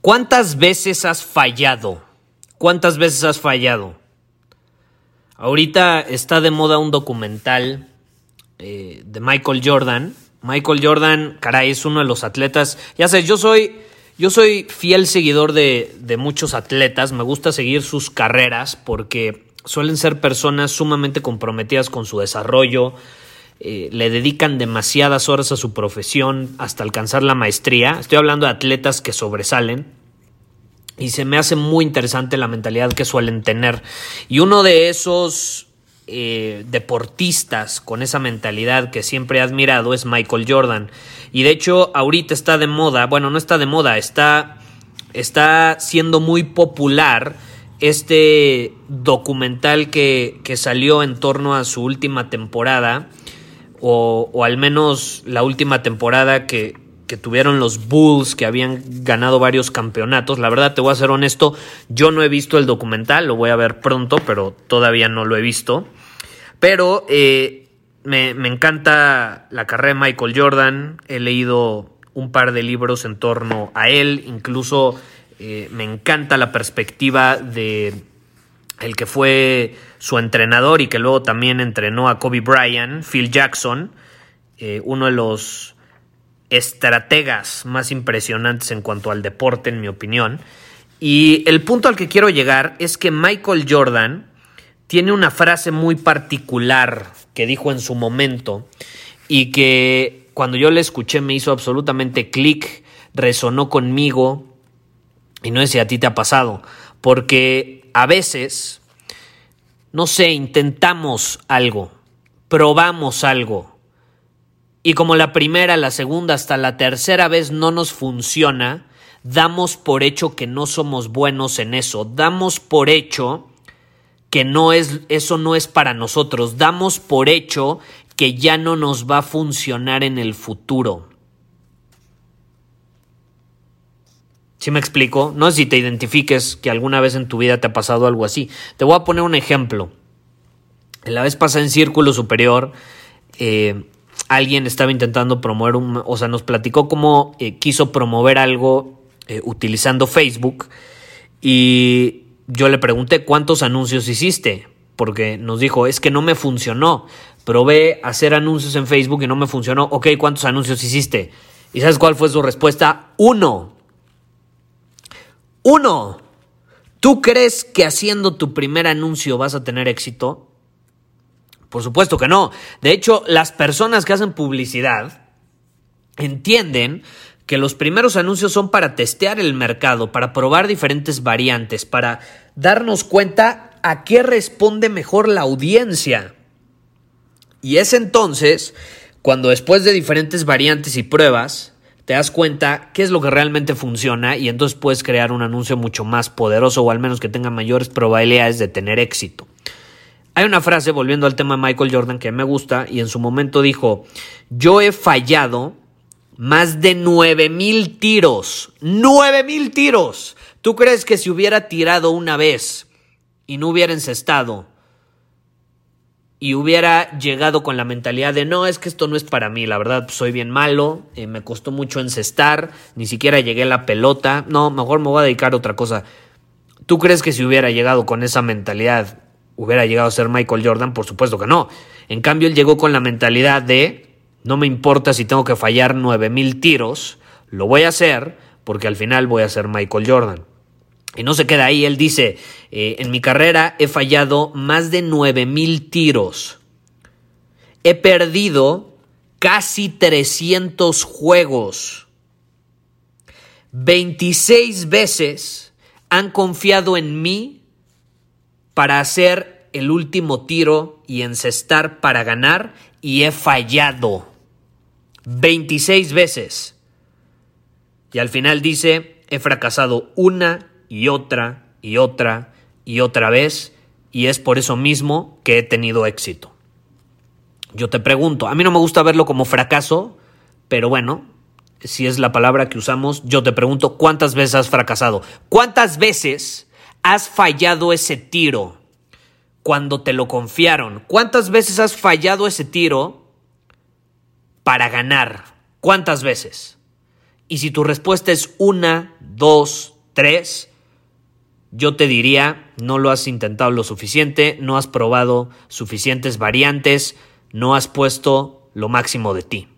¿Cuántas veces has fallado? ¿Cuántas veces has fallado? Ahorita está de moda un documental eh, de Michael Jordan. Michael Jordan, caray, es uno de los atletas. Ya sé, yo soy, yo soy fiel seguidor de, de muchos atletas. Me gusta seguir sus carreras porque suelen ser personas sumamente comprometidas con su desarrollo, eh, le dedican demasiadas horas a su profesión hasta alcanzar la maestría. Estoy hablando de atletas que sobresalen. Y se me hace muy interesante la mentalidad que suelen tener. Y uno de esos eh, deportistas con esa mentalidad que siempre he admirado es Michael Jordan. Y de hecho ahorita está de moda, bueno, no está de moda, está, está siendo muy popular este documental que, que salió en torno a su última temporada o, al menos la última temporada que, que tuvieron los Bulls, que habían ganado varios campeonatos. La verdad, te voy a ser honesto, yo no he visto el documental, lo voy a ver pronto, pero todavía no lo he visto. Pero eh, me, encanta la carrera de Michael Jordan, he leído un par de libros en torno a él, incluso eh, me encanta la perspectiva de el que fue su entrenador y que luego también entrenó a Kobe Bryant, Phil Jackson, eh, uno de los estrategas más impresionantes en cuanto al deporte, en mi opinión. Y el punto al que quiero llegar es que Michael Jordan tiene una frase muy particular que dijo en su momento y que cuando yo la escuché me hizo absolutamente clic, resonó conmigo y no sé si a ti te ha pasado, porque a veces no sé, intentamos algo, probamos algo, y como la primera, la segunda, hasta la tercera vez no nos funciona, damos por hecho que no somos buenos en eso, damos por hecho que no es eso no es para nosotros, damos por hecho que ya no nos va a funcionar en el futuro. ¿Sí me explico? No sé si te identifiques que alguna vez en tu vida te ha pasado algo así. Te voy a poner un ejemplo. La vez pasada en Círculo Superior, eh, alguien estaba intentando promover un... O sea, nos platicó cómo eh, quiso promover algo eh, utilizando Facebook y yo le pregunté cuántos anuncios hiciste, porque nos dijo, es que no me funcionó. Probé hacer anuncios en Facebook y no me funcionó. Ok, ¿cuántos anuncios hiciste? ¿Y sabes cuál fue su respuesta? Uno. Uno, ¿tú crees que haciendo tu primer anuncio vas a tener éxito? Por supuesto que no. De hecho, las personas que hacen publicidad entienden que los primeros anuncios son para testear el mercado, para probar diferentes variantes, para darnos cuenta a qué responde mejor la audiencia. Y es entonces cuando después de diferentes variantes y pruebas, te das cuenta qué es lo que realmente funciona y entonces puedes crear un anuncio mucho más poderoso o al menos que tenga mayores probabilidades de tener éxito. Hay una frase, volviendo al tema de Michael Jordan, que me gusta y en su momento dijo, yo he fallado más de 9000 tiros. 9000 tiros. ¿Tú crees que si hubiera tirado una vez y no hubiera encestado, y hubiera llegado con la mentalidad de no, es que esto no es para mí, la verdad pues, soy bien malo, eh, me costó mucho encestar, ni siquiera llegué a la pelota, no, mejor me voy a dedicar a otra cosa. ¿Tú crees que si hubiera llegado con esa mentalidad hubiera llegado a ser Michael Jordan? Por supuesto que no. En cambio, él llegó con la mentalidad de no me importa si tengo que fallar nueve mil tiros, lo voy a hacer porque al final voy a ser Michael Jordan. Y no se queda ahí, él dice, eh, en mi carrera he fallado más de 9000 tiros. He perdido casi 300 juegos. 26 veces han confiado en mí para hacer el último tiro y encestar para ganar y he fallado. 26 veces. Y al final dice, he fracasado una y otra y otra y otra vez y es por eso mismo que he tenido éxito. Yo te pregunto, a mí no me gusta verlo como fracaso, pero bueno, si es la palabra que usamos, yo te pregunto, ¿cuántas veces has fracasado? ¿Cuántas veces has fallado ese tiro cuando te lo confiaron? ¿Cuántas veces has fallado ese tiro para ganar? ¿Cuántas veces? Y si tu respuesta es una, dos, tres, yo te diría, no lo has intentado lo suficiente, no has probado suficientes variantes, no has puesto lo máximo de ti.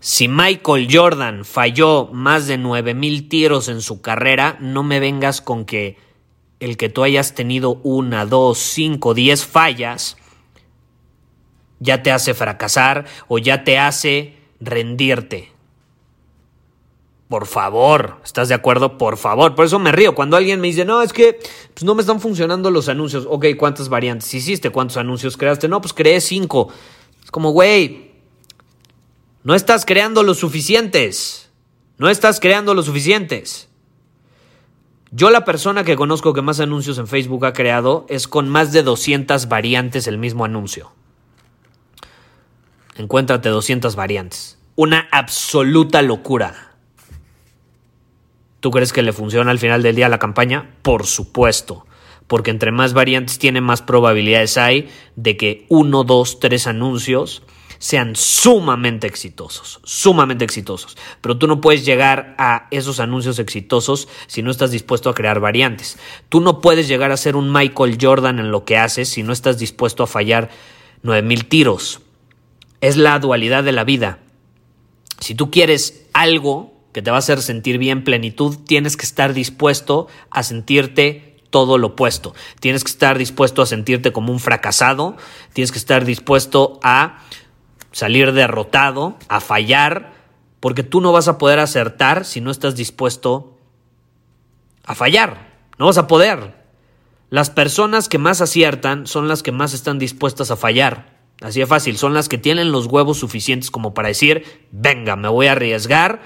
Si Michael Jordan falló más de 9000 tiros en su carrera, no me vengas con que el que tú hayas tenido una, dos, cinco, diez fallas ya te hace fracasar o ya te hace rendirte. Por favor, ¿estás de acuerdo? Por favor. Por eso me río. Cuando alguien me dice, no, es que pues, no me están funcionando los anuncios. Ok, ¿cuántas variantes hiciste? ¿Cuántos anuncios creaste? No, pues creé cinco. Es como, güey, no estás creando los suficientes. No estás creando los suficientes. Yo la persona que conozco que más anuncios en Facebook ha creado es con más de 200 variantes el mismo anuncio. Encuéntrate 200 variantes. Una absoluta locura. ¿Tú crees que le funciona al final del día la campaña? Por supuesto, porque entre más variantes tiene, más probabilidades hay de que uno, dos, tres anuncios sean sumamente exitosos, sumamente exitosos. Pero tú no puedes llegar a esos anuncios exitosos si no estás dispuesto a crear variantes. Tú no puedes llegar a ser un Michael Jordan en lo que haces si no estás dispuesto a fallar 9000 tiros. Es la dualidad de la vida. Si tú quieres algo, que te va a hacer sentir bien plenitud, tienes que estar dispuesto a sentirte todo lo opuesto. Tienes que estar dispuesto a sentirte como un fracasado, tienes que estar dispuesto a salir derrotado, a fallar, porque tú no vas a poder acertar si no estás dispuesto a fallar. No vas a poder. Las personas que más aciertan son las que más están dispuestas a fallar. Así de fácil, son las que tienen los huevos suficientes como para decir, venga, me voy a arriesgar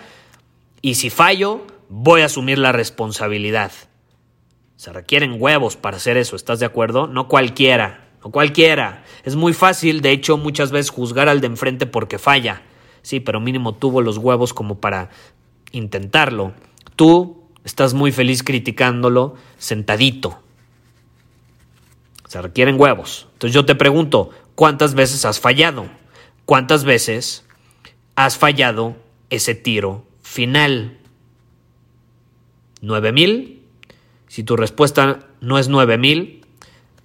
y si fallo, voy a asumir la responsabilidad. Se requieren huevos para hacer eso, ¿estás de acuerdo? No cualquiera, no cualquiera. Es muy fácil, de hecho, muchas veces juzgar al de enfrente porque falla. Sí, pero mínimo tuvo los huevos como para intentarlo. Tú estás muy feliz criticándolo sentadito. Se requieren huevos. Entonces yo te pregunto, ¿cuántas veces has fallado? ¿Cuántas veces has fallado ese tiro final. ¿9000? Si tu respuesta no es 9000,